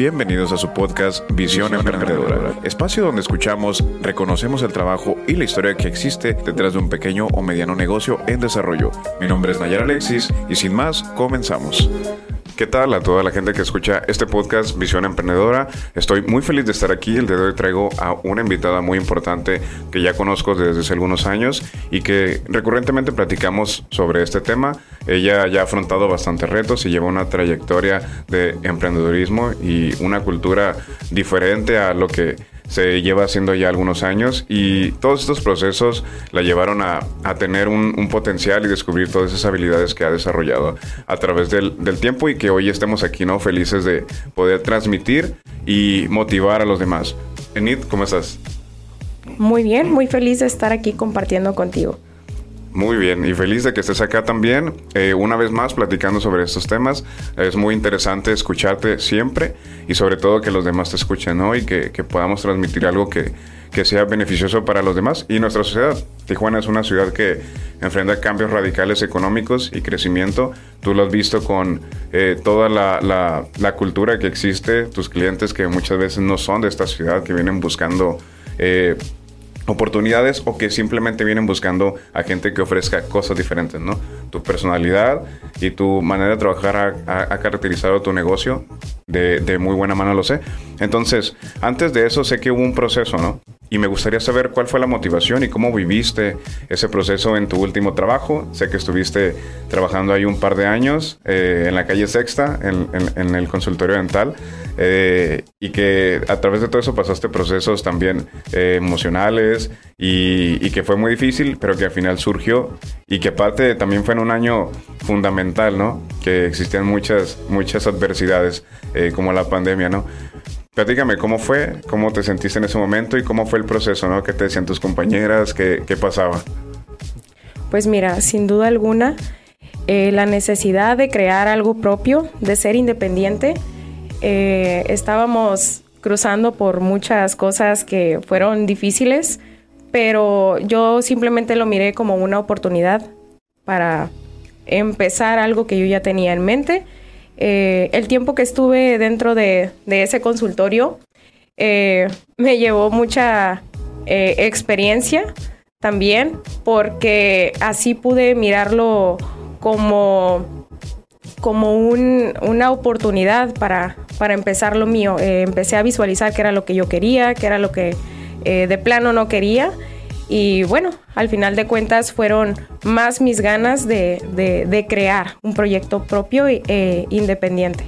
Bienvenidos a su podcast Visión, Emprendedora, espacio donde escuchamos, reconocemos el trabajo y la historia que existe detrás de un pequeño o mediano negocio en desarrollo. Mi nombre es Nayar Alexis y sin más, comenzamos. ¿Qué tal a toda la gente que escucha este podcast Visión Emprendedora? Estoy muy feliz de estar aquí. El día de hoy traigo a una invitada muy importante que ya conozco desde hace algunos años y que recurrentemente platicamos sobre este tema. Ella ya ha afrontado bastantes retos y lleva una trayectoria de emprendedorismo y una cultura diferente a lo que se lleva haciendo ya algunos años y todos estos procesos la llevaron a, tener un, potencial y descubrir todas esas habilidades que ha desarrollado a través del, tiempo y que hoy estemos aquí, ¿no? Felices de poder transmitir y motivar a los demás. Enid, ¿cómo estás? Muy bien, muy feliz de estar aquí compartiendo contigo. Muy bien, y feliz de que estés acá también, eh, una vez más platicando sobre estos temas. Es muy interesante escucharte siempre y sobre todo que los demás te escuchen, ¿no? Y que, podamos transmitir algo que, sea beneficioso para los demás y nuestra sociedad. Tijuana es una ciudad que enfrenta cambios radicales económicos y crecimiento. Tú lo has visto con eh, toda la, la, cultura que existe, tus clientes que muchas veces no son de esta ciudad, que vienen buscando... Eh, oportunidades o que simplemente vienen buscando a gente que ofrezca cosas diferentes, ¿no? Tu personalidad y tu manera de trabajar ha, caracterizado tu negocio de, muy buena mano, lo sé. Entonces, antes de eso sé que hubo un proceso, ¿no? y me gustaría saber cuál fue la motivación y cómo viviste ese proceso en tu último trabajo. Sé que estuviste trabajando ahí un par de años eh, en la calle Sexta, en, el consultorio dental, eh, y que a través de todo eso pasaste procesos también eh, emocionales y, y, que fue muy difícil, pero que al final surgió y que aparte también fue en un año fundamental, ¿no? Que existían muchas, muchas adversidades como la pandemia, ¿no? Platícame cómo fue, cómo te sentiste en ese momento y cómo fue el proceso, ¿no? ¿Qué te decían tus compañeras? ¿Qué, pasaba? Pues mira, sin duda alguna, eh, la necesidad de crear algo propio, de ser independiente. Eh, estábamos cruzando por muchas cosas que fueron difíciles, pero yo simplemente lo miré como una oportunidad para empezar algo que yo ya tenía en mente eh, el tiempo que estuve dentro de, ese consultorio eh, me llevó mucha eh, experiencia también, porque así pude mirarlo como, como una oportunidad para, para empezar lo mío. empecé a visualizar qué era lo que yo quería, qué era lo que de plano no quería y bueno, al final de cuentas fueron más mis ganas de, crear un proyecto propio e independiente.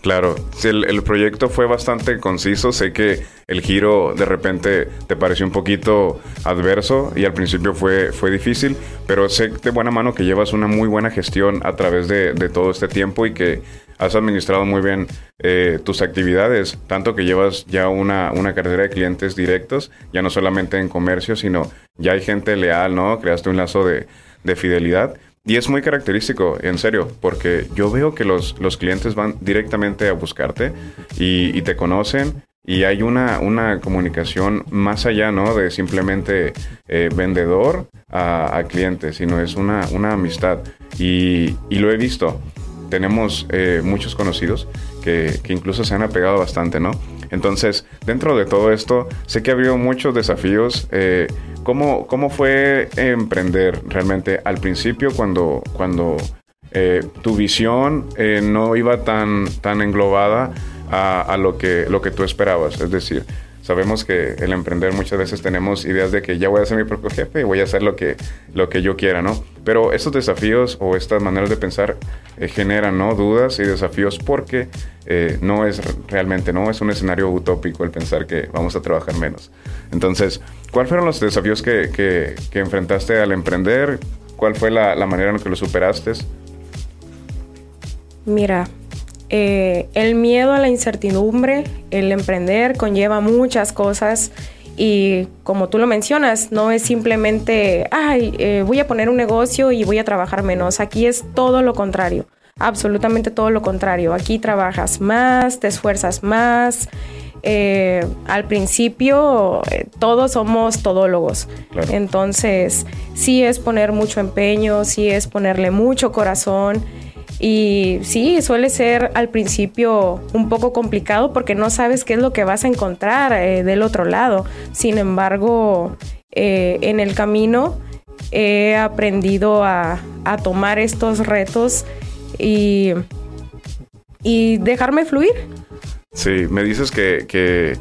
Claro, el, el, proyecto fue bastante conciso. Sé que el giro de repente te pareció un poquito adverso y al principio fue, fue difícil, pero sé de buena mano que llevas una muy buena gestión a través de, de todo este tiempo y que has administrado muy bien eh, tus actividades, tanto que llevas ya una, una cartera de clientes directos, ya no solamente en comercio, sino ya hay gente leal, ¿no? Creaste un lazo de, de fidelidad. Y es muy característico, en serio, porque yo veo que los, los clientes van directamente a buscarte y, te conocen y hay una, una, comunicación más allá, ¿no? De simplemente eh, vendedor a, cliente, sino es una, una amistad. Y, lo he visto tenemos eh, muchos conocidos que, incluso se han apegado bastante, ¿no? Entonces, dentro de todo esto, sé que ha habido muchos desafíos. Eh, ¿cómo, ¿cómo, fue emprender realmente al principio cuando, cuando eh, tu visión no iba tan, tan englobada a, a, lo, que, lo que tú esperabas? Es decir, Sabemos que el emprender muchas veces tenemos ideas de que ya voy a ser mi propio jefe y voy a hacer lo que, lo que yo quiera, ¿no? Pero estos desafíos o estas maneras de pensar eh, generan ¿no? dudas y desafíos porque eh, no es realmente, no es un escenario utópico el pensar que vamos a trabajar menos. Entonces, ¿cuáles fueron los desafíos que, que, enfrentaste al emprender? ¿Cuál fue la, la manera en que lo superaste? Mira, eh, el miedo a la incertidumbre, el emprender conlleva muchas cosas y como tú lo mencionas, no es simplemente, ay, eh, voy a poner un negocio y voy a trabajar menos. Aquí es todo lo contrario, absolutamente todo lo contrario. Aquí trabajas más, te esfuerzas más. Eh, al principio todos somos todólogos, entonces sí es poner mucho empeño, sí es ponerle mucho corazón Y sí, suele ser al principio un poco complicado porque no sabes qué es lo que vas a encontrar eh, del otro lado. Sin embargo, eh, en el camino he aprendido a, tomar estos retos y, y dejarme fluir. Sí, me dices que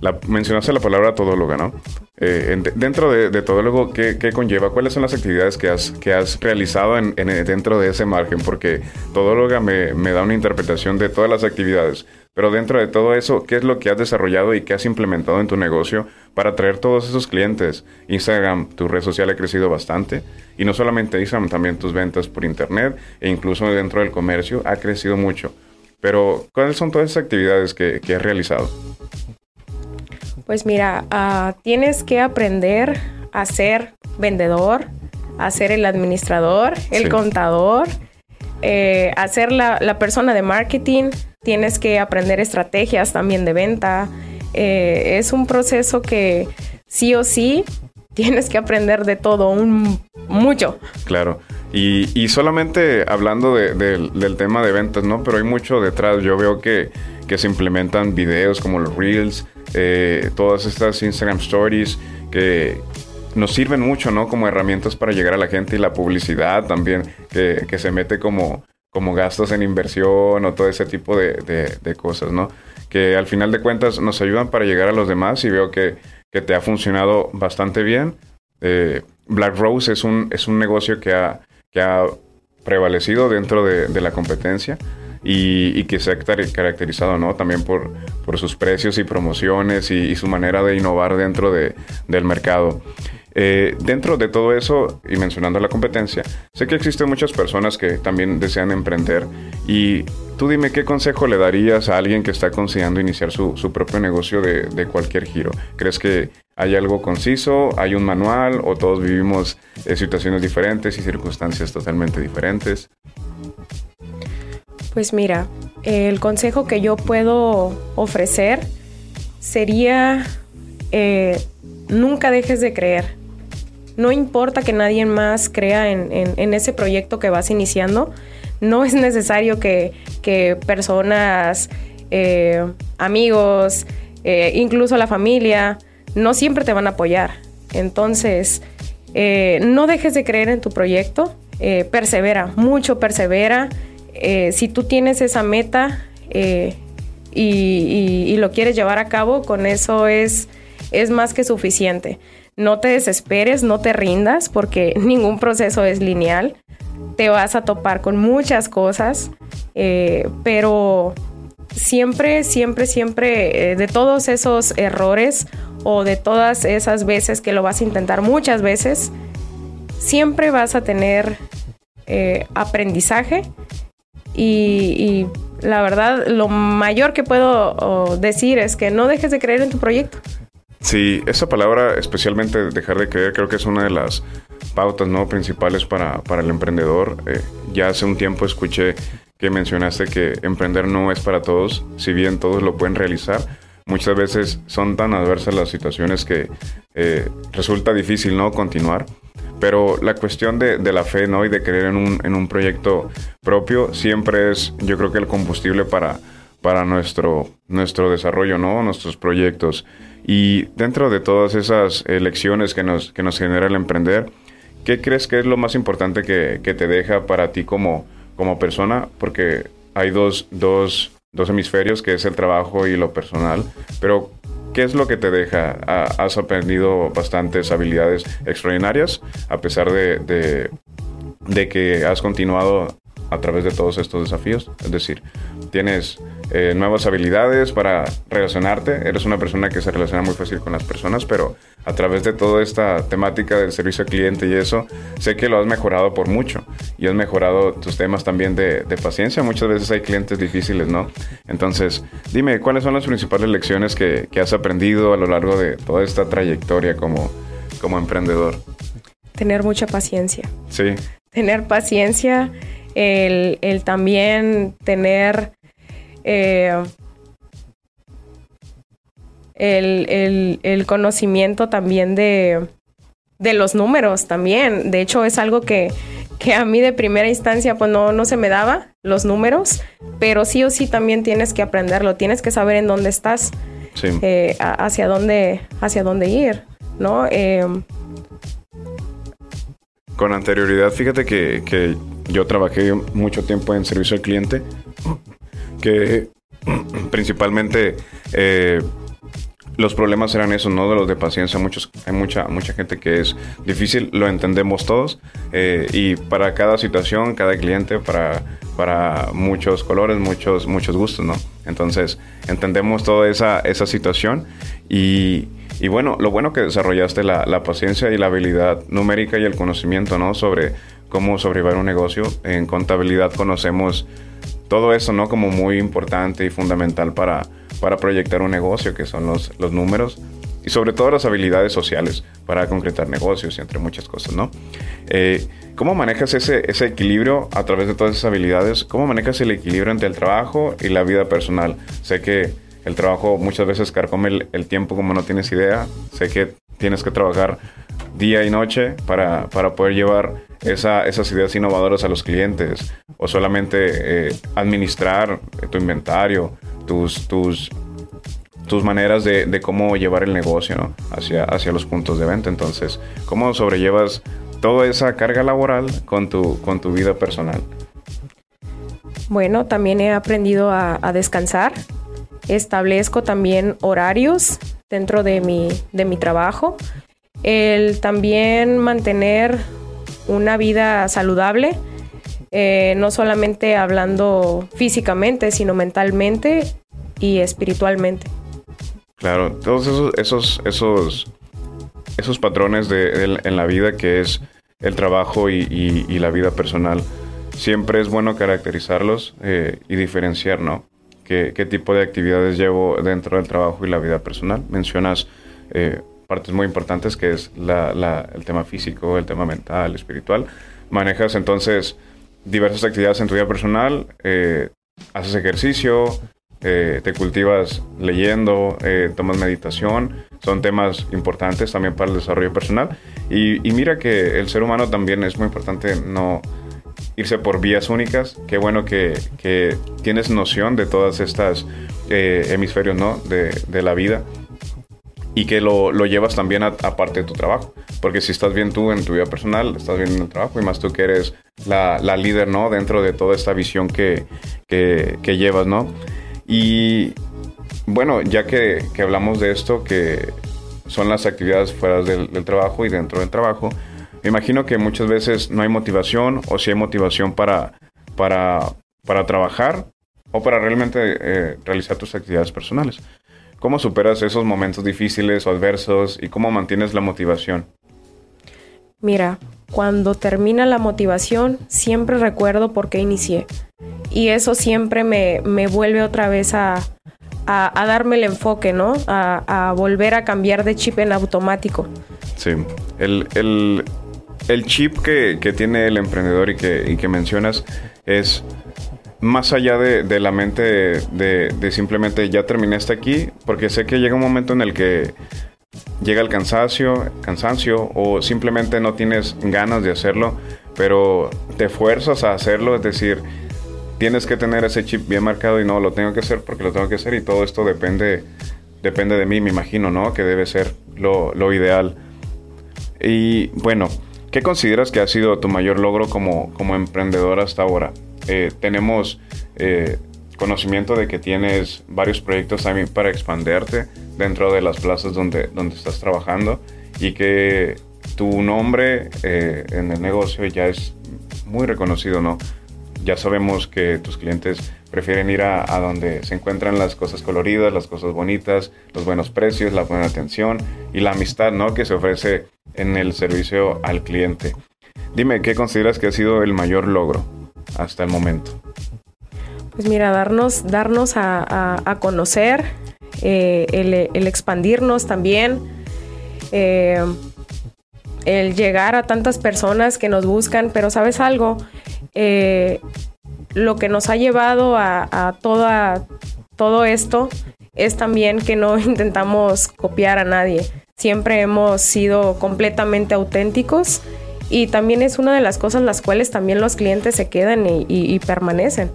la, mencionaste la palabra todóloga, ¿no? Eh, dentro de, de todólogo, ¿qué, ¿qué, conlleva? ¿Cuáles son las actividades que has, que has realizado en, dentro de ese margen? Porque todóloga me, me da una interpretación de todas las actividades, pero dentro de todo eso, ¿qué es lo que has desarrollado y qué has implementado en tu negocio para atraer todos esos clientes? Instagram, tu red social ha crecido bastante. Y no solamente Instagram, también tus ventas por internet e incluso dentro del comercio ha crecido mucho. Pero, ¿cuáles son todas esas actividades que, que has realizado? Pues mira, uh, tienes que aprender a ser vendedor, a ser el administrador, el contador, eh, a ser la, la, persona de marketing. Tienes que aprender estrategias también de venta. Eh, es un proceso que sí o sí tienes que aprender de todo, un, mucho. Claro. Y, y solamente hablando de, del tema de ventas, ¿no? Pero hay mucho detrás. Yo veo que, que se implementan videos como los Reels, eh, todas estas Instagram Stories que nos sirven mucho, ¿no? Como herramientas para llegar a la gente y la publicidad también, que, que se mete como, como gastos en inversión o todo ese tipo de, de, cosas, ¿no? Que al final de cuentas nos ayudan para llegar a los demás y veo que, que te ha funcionado bastante bien. Eh, Black Rose es un, es un negocio que ha, que ha prevalecido dentro de, de la competencia y, que se ha caracterizado ¿no? también por, por sus precios y promociones y, su manera de innovar dentro de, del mercado. Eh, dentro de todo eso, y mencionando la competencia, sé que existen muchas personas que también desean emprender y tú dime qué consejo le darías a alguien que está considerando iniciar su, su propio negocio de, de, cualquier giro. ¿Crees que hay algo conciso, hay un manual o todos vivimos eh, situaciones diferentes y circunstancias totalmente diferentes? Pues mira, el consejo que yo puedo ofrecer sería eh, nunca dejes de creer. No importa que nadie más crea en, ese proyecto que vas iniciando, no es necesario que, personas, eh, amigos, eh, incluso la familia, no siempre te van a apoyar. Entonces, no dejes de creer en tu proyecto, persevera, mucho persevera. Eh, si tú tienes esa meta eh, y, lo quieres llevar a cabo, con eso es, es más que suficiente. No te desesperes, no te rindas, porque ningún proceso es lineal. Te vas a topar con muchas cosas, eh, pero siempre, siempre, siempre, de todos esos errores o de todas esas veces que lo vas a intentar muchas veces, siempre vas a tener aprendizaje y, la verdad, lo mayor que puedo decir es que no dejes de creer en tu proyecto. Sí, esa palabra, especialmente dejar de creer, creo que es una de las pautas no principales para, para el emprendedor. Eh, ya hace un tiempo escuché que mencionaste que emprender no es para todos, si bien todos lo pueden realizar. Muchas veces son tan adversas las situaciones que eh, resulta difícil no continuar. Pero la cuestión de, la fe ¿no? y de creer en un, en un, proyecto propio siempre es, yo creo que el combustible para, para nuestro, nuestro desarrollo, ¿no? nuestros proyectos. Y dentro de todas esas lecciones que nos, que nos genera el emprender, ¿qué crees que es lo más importante que, que te deja para ti como, como persona? Porque hay dos, dos, dos hemisferios, que es el trabajo y lo personal. Pero ¿Qué es lo que te deja? Has aprendido bastantes habilidades extraordinarias a pesar de, de, que has continuado a través de todos estos desafíos. Es decir, tienes eh, nuevas habilidades para relacionarte. Eres una persona que se relaciona muy fácil con las personas, pero a través de toda esta temática del servicio al cliente y eso, sé que lo has mejorado por mucho y has mejorado tus temas también de, paciencia. Muchas veces hay clientes difíciles, ¿no? Entonces, dime, ¿cuáles son las principales lecciones que, has aprendido a lo largo de toda esta trayectoria como, como emprendedor? Tener mucha paciencia. Sí. Tener paciencia, el, el también tener eh, el, conocimiento también de, los números también. De hecho, es algo que, que a mí de primera instancia pues no, no se me daba los números, pero sí o sí también tienes que aprenderlo, tienes que saber en dónde estás, eh, hacia, dónde, hacia dónde ir, ¿no? Eh, Con anterioridad, fíjate que, que yo trabajé mucho tiempo en servicio al cliente, que principalmente eh, los problemas eran esos, ¿no? De los de paciencia. Muchos, hay mucha, mucha gente que es difícil, lo entendemos todos. Eh, y para cada situación, cada cliente, para, para muchos colores, muchos, muchos gustos, ¿no? Entonces, entendemos toda esa, esa situación. Y, y bueno, lo bueno que desarrollaste la, la, paciencia y la habilidad numérica y el conocimiento, ¿no? Sobre cómo sobrevivir un negocio. En contabilidad conocemos todo eso, ¿no? Como muy importante y fundamental para para proyectar un negocio, que son los, los números, y sobre todo las habilidades sociales para concretar negocios y entre muchas cosas, ¿no? Eh, ¿Cómo manejas ese, ese equilibrio a través de todas esas habilidades? ¿Cómo manejas el equilibrio entre el trabajo y la vida personal? Sé que el trabajo muchas veces carcome el, el tiempo como no tienes idea. Sé que tienes que trabajar día y noche para, para poder llevar esa, esas ideas innovadoras a los clientes o solamente eh, administrar tu inventario tus, tus, tus maneras de, cómo llevar el negocio hacia, hacia los puntos de venta. Entonces, ¿cómo sobrellevas toda esa carga laboral con tu, con tu vida personal? Bueno, también he aprendido a, descansar. Establezco también horarios dentro de mi, de mi trabajo. El también mantener una vida saludable eh, no solamente hablando físicamente, sino mentalmente y espiritualmente. Claro, todos esos, esos, esos, esos patrones de, en la vida que es el trabajo y, la vida personal, siempre es bueno caracterizarlos eh, y diferenciar, ¿no? ¿Qué, ¿Qué, tipo de actividades llevo dentro del trabajo y la vida personal? Mencionas eh, partes muy importantes que es el tema físico, el tema mental, espiritual. Manejas entonces diversas actividades en tu vida personal, eh, haces ejercicio, eh, te cultivas leyendo, eh, tomas meditación, son temas importantes también para el desarrollo personal. Y, mira que el ser humano también es muy importante no irse por vías únicas. Qué bueno que, tienes noción de todas estas hemisferios ¿no? de, de la vida y que lo, lo llevas también aparte de tu trabajo. Porque si estás bien tú en tu vida personal, estás bien en el trabajo y más tú que eres la, la líder, ¿no? Dentro de toda esta visión que, que, llevas, ¿no? Y bueno, ya que, hablamos de esto, que son las actividades fuera del, del, trabajo y dentro del trabajo, me imagino que muchas veces no hay motivación o si hay motivación para, para, para trabajar o para realmente eh, realizar tus actividades personales. ¿Cómo superas esos momentos difíciles o adversos y cómo mantienes la motivación? Mira, cuando termina la motivación, siempre recuerdo por qué inicié. Y eso siempre me, vuelve otra vez a, darme el enfoque, ¿no? A, volver a cambiar de chip en automático. Sí, el, chip que, tiene el emprendedor y que, y que mencionas es más allá de, la mente de, simplemente ya terminé hasta aquí, porque sé que llega un momento en el que llega el cansancio, cansancio o simplemente no tienes ganas de hacerlo, pero te fuerzas a hacerlo, es decir, tienes que tener ese chip bien marcado y no, lo tengo que hacer porque lo tengo que hacer y todo esto depende, depende de mí, me imagino, ¿no? Que debe ser lo, lo ideal. Y bueno, ¿qué consideras que ha sido tu mayor logro como, como emprendedor hasta ahora? Eh, tenemos eh, conocimiento de que tienes varios proyectos también para expanderte dentro de las plazas donde, donde estás trabajando y que tu nombre eh, en el negocio ya es muy reconocido, ¿no? Ya sabemos que tus clientes prefieren ir a, a, donde se encuentran las cosas coloridas, las cosas bonitas, los buenos precios, la buena atención y la amistad, ¿no? Que se ofrece en el servicio al cliente. Dime, ¿qué consideras que ha sido el mayor logro? Hasta el momento? Pues mira, darnos, darnos a, conocer, eh, el, expandirnos también, eh, el llegar a tantas personas que nos buscan, pero sabes algo, eh, lo que nos ha llevado a, a todo esto es también que no intentamos copiar a nadie. Siempre hemos sido completamente auténticos y también es una de las cosas las cuales también los clientes se quedan y, permanecen.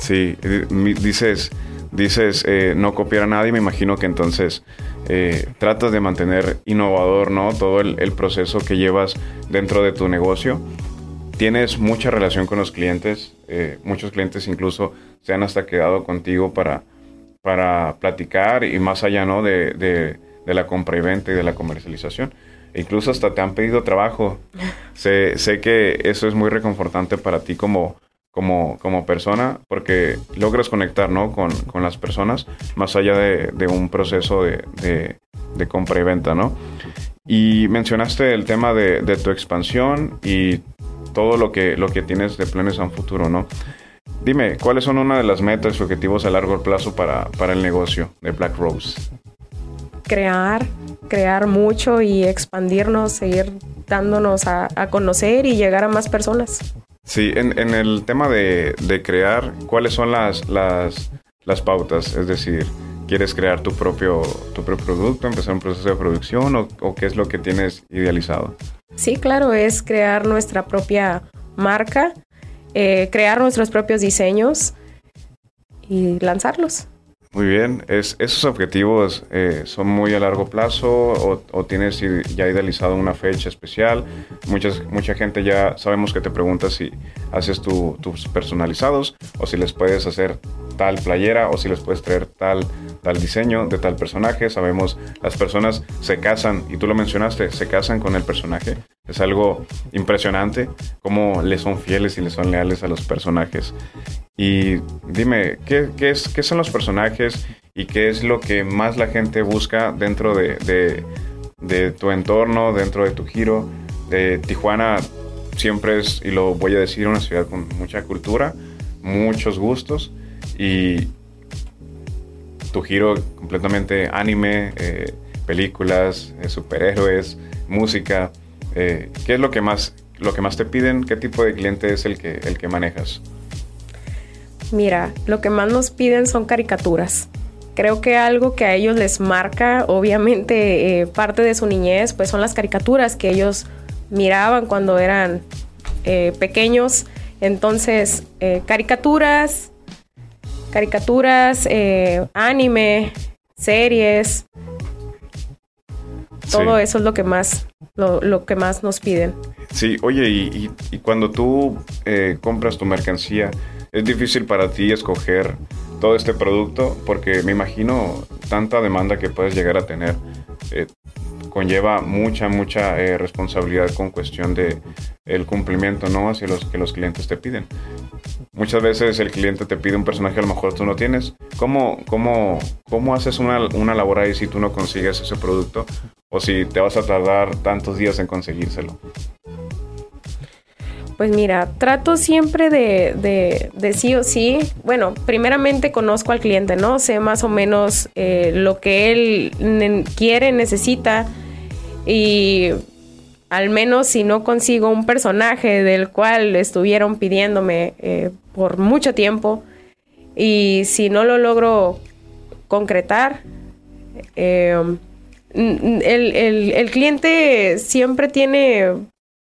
Sí, dices, dices eh, no copiar a nadie, me imagino que entonces eh, tratas de mantener innovador, ¿no? Todo el, proceso que llevas dentro de tu negocio. Tienes mucha relación con los clientes, eh, muchos clientes incluso se han hasta quedado contigo para, para platicar y más allá, ¿no? De, de la compra y venta y de la comercialización incluso hasta te han pedido trabajo. sé, sé que eso es muy reconfortante para ti como, como, como persona, porque logras conectar ¿no? con, con las personas más allá de, de un proceso de, de, compra y venta, ¿no? Y mencionaste el tema de, de, tu expansión y todo lo que, lo que tienes de planes a un futuro, ¿no? Dime, ¿cuáles son una de las metas y objetivos a largo plazo para, para el negocio de Black Rose? Crear crear mucho y expandirnos, seguir dándonos a, conocer y llegar a más personas. Sí, en, el tema de, crear, ¿cuáles son las, las, las, pautas? Es decir, ¿quieres crear tu propio, tu propio producto, empezar un proceso de producción o, qué es lo que tienes idealizado? Sí, claro, es crear nuestra propia marca, eh, crear nuestros propios diseños y lanzarlos. Muy bien, es, esos objetivos eh, son muy a largo plazo o, tienes ya idealizado una fecha especial. Muchas, mucha gente ya sabemos que te pregunta si haces tus personalizados o si les puedes hacer tal playera o si les puedes traer tal, tal diseño de tal personaje. Sabemos las personas se casan y tú lo mencionaste, se casan con el personaje. Es algo impresionante cómo le son fieles y le son leales a los personajes. Y dime, ¿qué, qué, es, ¿qué son los personajes y qué es lo que más la gente busca dentro de, de, tu entorno, dentro de tu giro? De Tijuana siempre es, y lo voy a decir, una ciudad con mucha cultura, muchos gustos y tu giro completamente anime, eh, películas, eh, superhéroes, música. Eh, ¿Qué es lo que más lo que más te piden? ¿Qué tipo de cliente es el que el que manejas? Mira, lo que más nos piden son caricaturas. Creo que algo que a ellos les marca, obviamente, parte de su niñez, pues son las caricaturas que ellos miraban cuando eran pequeños. Entonces, caricaturas, caricaturas, anime, series, todo eso es lo que más, lo, que más nos piden. Sí, oye, y, y cuando tú compras tu mercancía, es difícil para ti escoger todo este producto porque me imagino tanta demanda que puedes llegar a tener. Eh, conlleva mucha, mucha eh, responsabilidad con cuestión de el cumplimiento, ¿no? Hacia los que los clientes te piden. Muchas veces el cliente te pide un personaje a lo mejor tú no tienes. ¿Cómo, cómo, cómo haces una, una labor ahí si tú no consigues ese producto? O si te vas a tardar tantos días en conseguírselo. Pues mira, trato siempre de, de, sí o sí. Bueno, primeramente conozco al cliente, ¿no? Sé más o menos eh, lo que él quiere, necesita. Y al menos si no consigo un personaje del cual estuvieron pidiéndome eh, por mucho tiempo y si no lo logro concretar, eh, el, el cliente siempre tiene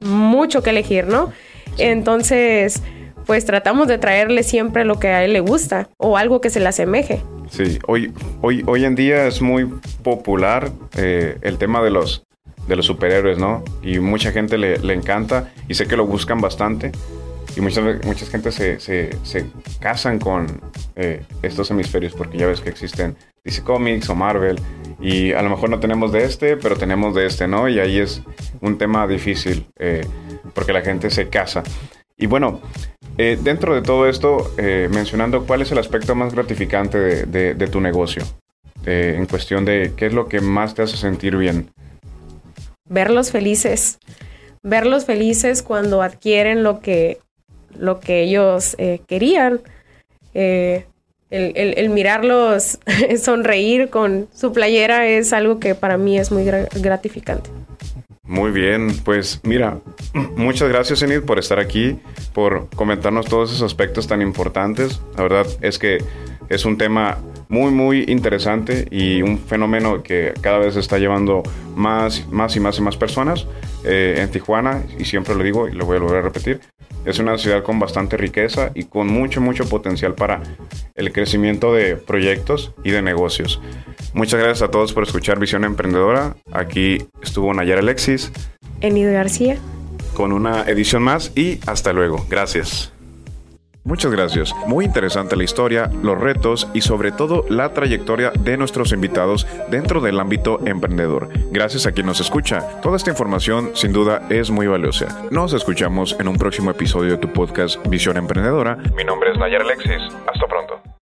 mucho que elegir, ¿no? Entonces, pues tratamos de traerle siempre lo que a él le gusta o algo que se le asemeje. Sí, hoy, hoy, hoy en día es muy popular eh, el tema de los, de los superhéroes, ¿no? Y mucha gente le, encanta y sé que lo buscan bastante. Y mucha, mucha gente se, se, se casan con eh, estos hemisferios porque ya ves que existen DC Comics o Marvel y a lo mejor no tenemos de este, pero tenemos de este, ¿no? Y ahí es un tema difícil eh, porque la gente se casa. Y bueno, eh, dentro de todo esto, mencionando cuál es el aspecto más gratificante de, tu negocio, en cuestión de qué es lo que más te hace sentir bien. Verlos felices, verlos felices cuando adquieren lo que, lo que ellos querían el, mirarlos sonreír con su playera es algo que para mí es muy gratificante. Muy bien, pues mira, muchas gracias Enid por estar aquí, por comentarnos todos esos aspectos tan importantes. La verdad es que es un tema muy, muy interesante y un fenómeno que cada vez está llevando más, más y más y más personas eh, en Tijuana, y siempre lo digo y lo voy a volver a repetir, es una ciudad con bastante riqueza y con mucho, mucho potencial para el crecimiento de proyectos y de negocios. Muchas gracias a todos por escuchar Visión Emprendedora. Aquí estuvo Nayar Alexis. Enido García. Con una edición más y hasta luego. Gracias. Muchas gracias. Muy interesante la historia, los retos y sobre todo la trayectoria de nuestros invitados dentro del ámbito emprendedor. Gracias a quien nos escucha. Toda esta información sin duda es muy valiosa. Nos escuchamos en un próximo episodio de tu podcast Visión Emprendedora. Mi nombre es Nayar Alexis. Hasta pronto.